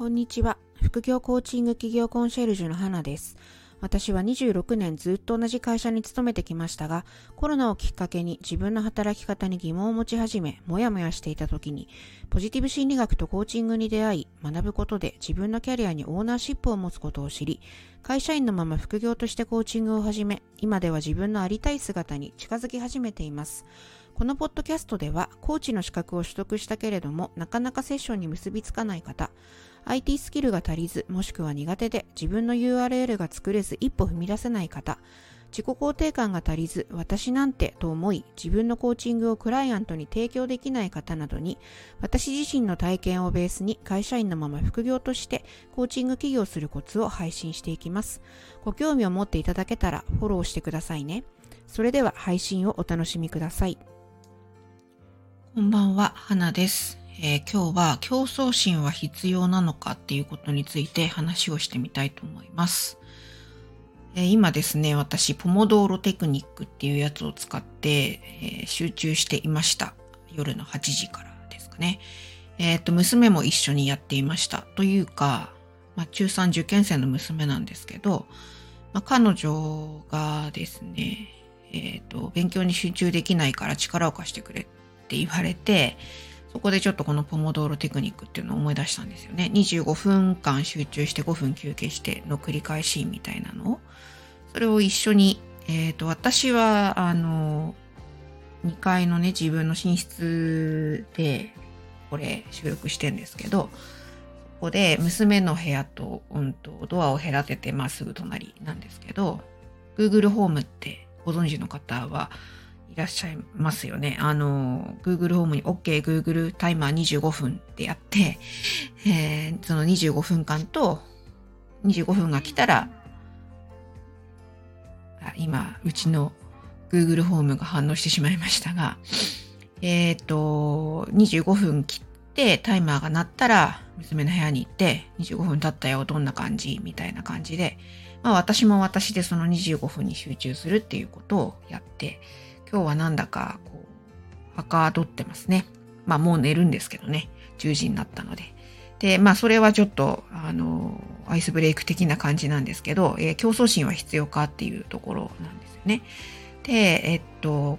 こんにちは。副業コーチング企業コンシェルジュの花です。私は26年ずっと同じ会社に勤めてきましたが、コロナをきっかけに自分の働き方に疑問を持ち始め、もやもやしていた時に、ポジティブ心理学とコーチングに出会い、学ぶことで自分のキャリアにオーナーシップを持つことを知り、会社員のまま副業としてコーチングを始め、今では自分のありたい姿に近づき始めています。このポッドキャストでは、コーチの資格を取得したけれども、なかなかセッションに結びつかない方、IT スキルが足りず、もしくは苦手で自分の URL が作れず一歩踏み出せない方、自己肯定感が足りず、私なんてと思い、自分のコーチングをクライアントに提供できない方などに、私自身の体験をベースに会社員のまま副業としてコーチング起業するコツを配信していきます。ご興味を持っていただけたらフォローしてくださいね。それでは配信をお楽しみください。こんばんは、花です、えー、今日は競争心は必要なのかっていうことについて話をしてみたいと思います。えー、今ですね、私、ポモドーロテクニックっていうやつを使って、えー、集中していました。夜の8時からですかね。えっ、と、娘も一緒にやっていました。というか、まあ、中3受験生の娘なんですけど、まあ、彼女がですね、えっ、と、勉強に集中できないから力を貸してくれって言われて、そこでちょっとこのポモドーロテクニックっていうのを思い出したんですよね。25分間集中して5分休憩しての繰り返しみたいなのを。それを一緒に、えっ、ー、と、私は、あの、2階のね、自分の寝室で、これ収録してんですけど、そこで娘の部屋と、うんと、ドアを隔ててまっすぐ隣なんですけど、Google ホームってご存知の方はいらっしゃいますよね。あの、Google ホームに OK Google タイマー25分ってやって、えー、その25分間と25分が来たら、今、うちの Google ホームが反応してしまいましたが、えっ、ー、と、25分切ってタイマーが鳴ったら娘の部屋に行って25分経ったよ、どんな感じ？みたいな感じで、まあ私も私でその25分に集中するっていうことをやって、今日はなんだか、こう、はかどってますね。まあもう寝るんですけどね。10時になったので。で、まあそれはちょっと、あの、アイスブレイク的な感じなんですけど、えー、競争心は必要かっていうところなんですよね。で、えっと、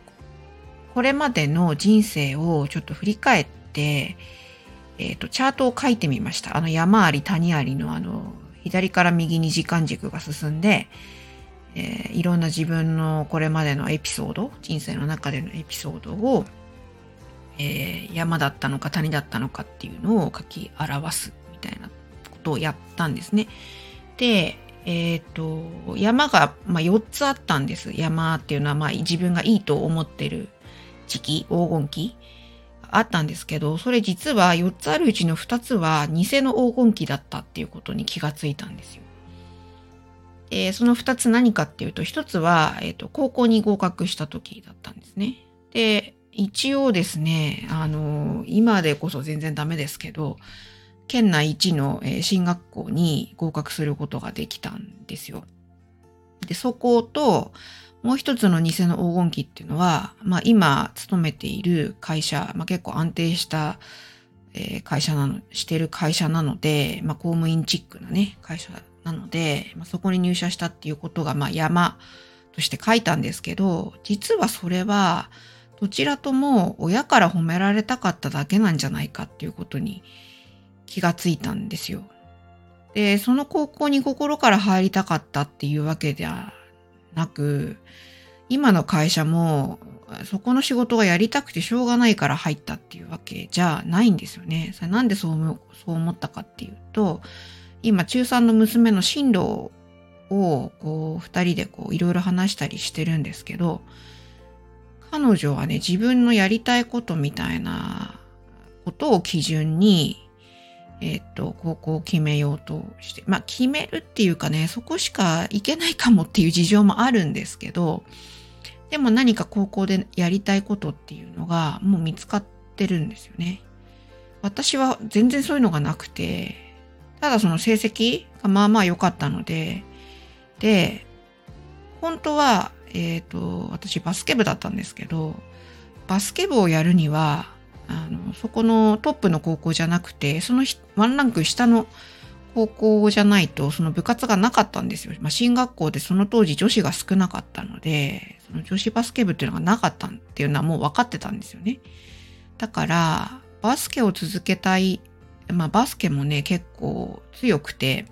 これまでの人生をちょっと振り返って、えっと、チャートを書いてみました。あの山あり谷ありのあの、左から右に時間軸が進んで、えー、いろんな自分のこれまでのエピソード、人生の中でのエピソードを、えー、山だったのか谷だったのかっていうのを書き表すみたいなことをやったんですね。で、え、ー、と、山が、まあ、4つあったんです。山っていうのは、まあ、自分がいいと思ってる時期、黄金期あったんですけど、それ実は4つあるうちの2つは偽の黄金期だったっていうことに気がついたんですよ。えー、その二つ何かっていうと、一つは、え、ー、と、高校に合格した時だったんですね。で、一応ですね、あの、今でこそ全然ダメですけど、県内一の進学校に合格することができたんですよ。で、そこと、もう一つの偽の黄金期っていうのは、まあ今勤めている会社、まあ結構安定した、えー、会社なの、してる会社なので、まあ公務員チックなね、会社なので、まあ、そこに入社したっていうことが、まあ、山として書いたんですけど、実はそれは、どちらとも親から褒められたかっただけなんじゃないかっていうことに気がついたんですよ。で、その高校に心から入りたかったっていうわけではなく、今の会社もそこの仕事がやりたくてしょうがないから入ったっていうわけじゃないんですよね。それなんでそうそう思ったかっていうと、今中3の娘の進路をこう二人でいろいろ話したりしてるんですけど彼女はね自分のやりたいことみたいなことを基準にえっ、と高校を決めようとしてまあ決めるっていうかねそこしか行けないかもっていう事情もあるんですけどでも何か高校でやりたいことっていうのがもう見つかってるんですよね。私は全然そういうのがなくてただその成績がまあまあ良かったので、で、本当は、えっ、ー、と、私バスケ部だったんですけど、バスケ部をやるには、あのそこのトップの高校じゃなくてそのワンランク下の高校じゃないとその部活がなかったんですよ。まあ、進学校でその当時女子が少なかったのでその女子バスケ部っていうのがなかったっていうのはもう分かってたんですよね。だからバスケを続けたいまあバスケもね結構強くて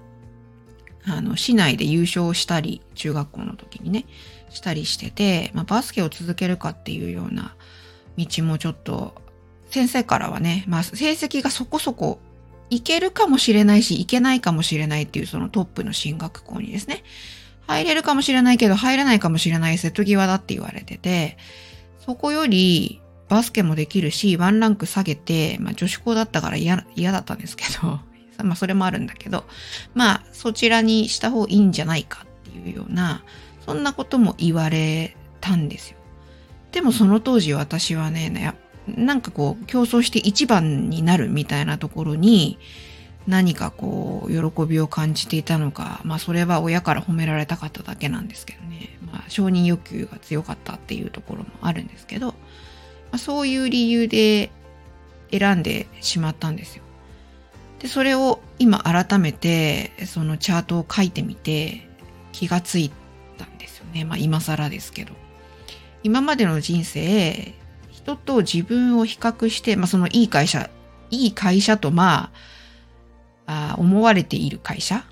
あの市内で優勝したり中学校の時にねしたりしてて、まあ、バスケを続けるかっていうような道もちょっと先生からはね、まあ、成績がそこそこいけるかもしれないし、いけないかもしれないっていうそのトップの進学校にですね、入れるかもしれないけど入らないかもしれない瀬戸際だって言われてて、そこよりバスケもできるし、ワンランク下げて、まあ女子校だったから嫌だったんですけど、まあそれもあるんだけど、まあそちらにした方がいいんじゃないかっていうような、そんなことも言われたんですよ。でもその当時私はね、なんかこう競争して一番になるみたいなところに何かこう喜びを感じていたのか、まあそれは親から褒められたかっただけなんですけどね、まあ承認欲求が強かったっていうところもあるんですけど、まあ、そういう理由で選んでしまったんですよ。で、それを今改めてそのチャートを書いてみて気がついたんですよね。まあ今更ですけど。今までの人生人と自分を比較して、まあ、そのいい会社、いい会社とまあ、あ思われている会社？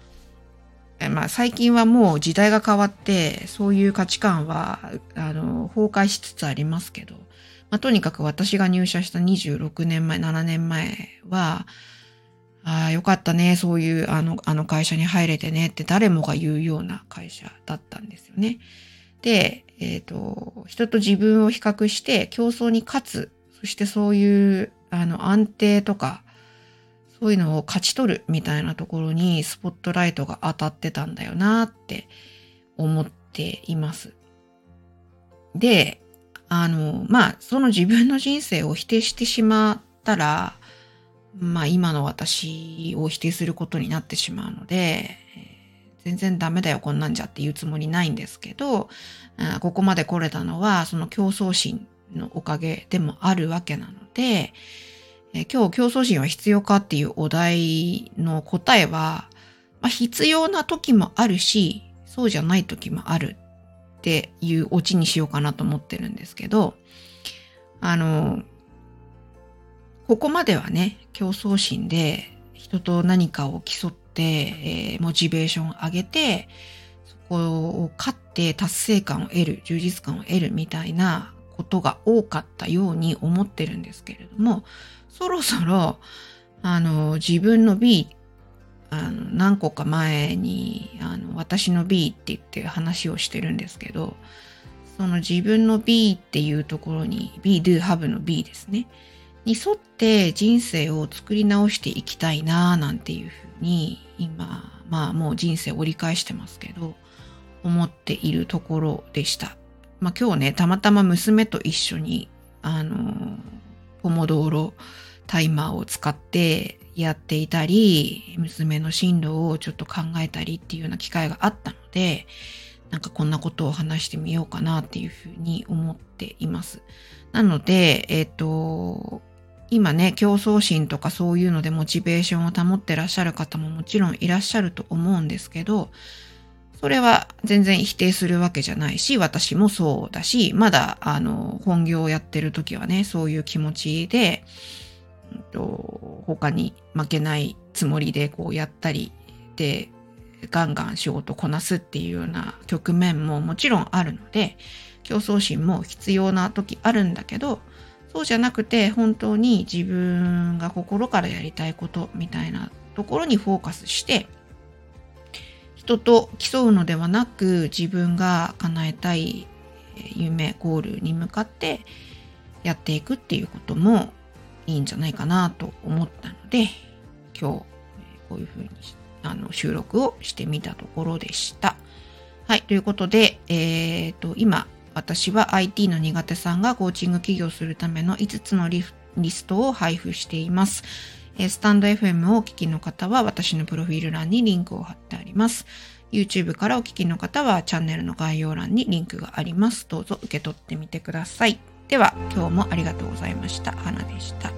まあ、最近はもう時代が変わって、そういう価値観は、あの、崩壊しつつありますけど、まあ、とにかく私が入社した26年前、7年前は、ああ、よかったね、そういう、あの、あの会社に入れてねって誰もが言うような会社だったんですよね。で、えっ、ー、と、人と自分を比較して競争に勝つ。そしてそういうあの安定とか、そういうのを勝ち取るみたいなところにスポットライトが当たってたんだよなって思っています。で、あの、まあ、その自分の人生を否定してしまったら、まあ今の私を否定することになってしまうので、全然ダメだよ、こんなんじゃって言うつもりないんですけど、ここまで来れたのは、その競争心のおかげでもあるわけなので、え今日競争心は必要かっていうお題の答えは、まあ、必要な時もあるし、そうじゃない時もあるっていうオチにしようかなと思ってるんですけど、あの、ここまではね、競争心で人と何かを競って、えー、モチベーションを上げて、そこを勝って達成感を得る、充実感を得るみたいなことが多かったように思ってるんですけれども、そろそろ、あの、自分の B、あの、何個か前に、あの、私の B って言って話をしてるんですけど、その自分の B っていうところに、B do have の B ですね。に沿って人生を作り直していきたいなぁなんていうふうに今、まあもう人生折り返してますけど、思っているところでした。まあ今日ね、たまたま娘と一緒に、あの、ポモドーロタイマーを使ってやっていたり、娘の進路をちょっと考えたりっていうような機会があったので、なんかこんなことを話してみようかなっていうふうに思っています。なので、えっ、ー、と、今ね、競争心とかそういうのでモチベーションを保ってらっしゃる方ももちろんいらっしゃると思うんですけど、それは全然否定するわけじゃないし、私もそうだし、まだ、あの、本業をやってる時はね、そういう気持ちで、うんと、他に負けないつもりでこうやったり、で、ガンガン仕事こなすっていうような局面ももちろんあるので、競争心も必要な時あるんだけど、そうじゃなくて本当に自分が心からやりたいことみたいなところにフォーカスして人と競うのではなく自分が叶えたい夢ゴールに向かってやっていくっていうこともいいんじゃないかなと思ったので今日こういうふうにあの収録をしてみたところでした。はい。ということで、えっ、ー、と、今、私は IT の苦手さんがコーチング起業するための5つのリストを配布しています。スタンド FM をお聞きの方は私のプロフィール欄にリンクを貼ってあります。YouTube からお聞きの方はチャンネルの概要欄にリンクがあります。どうぞ受け取ってみてください。では今日もありがとうございました。花でした。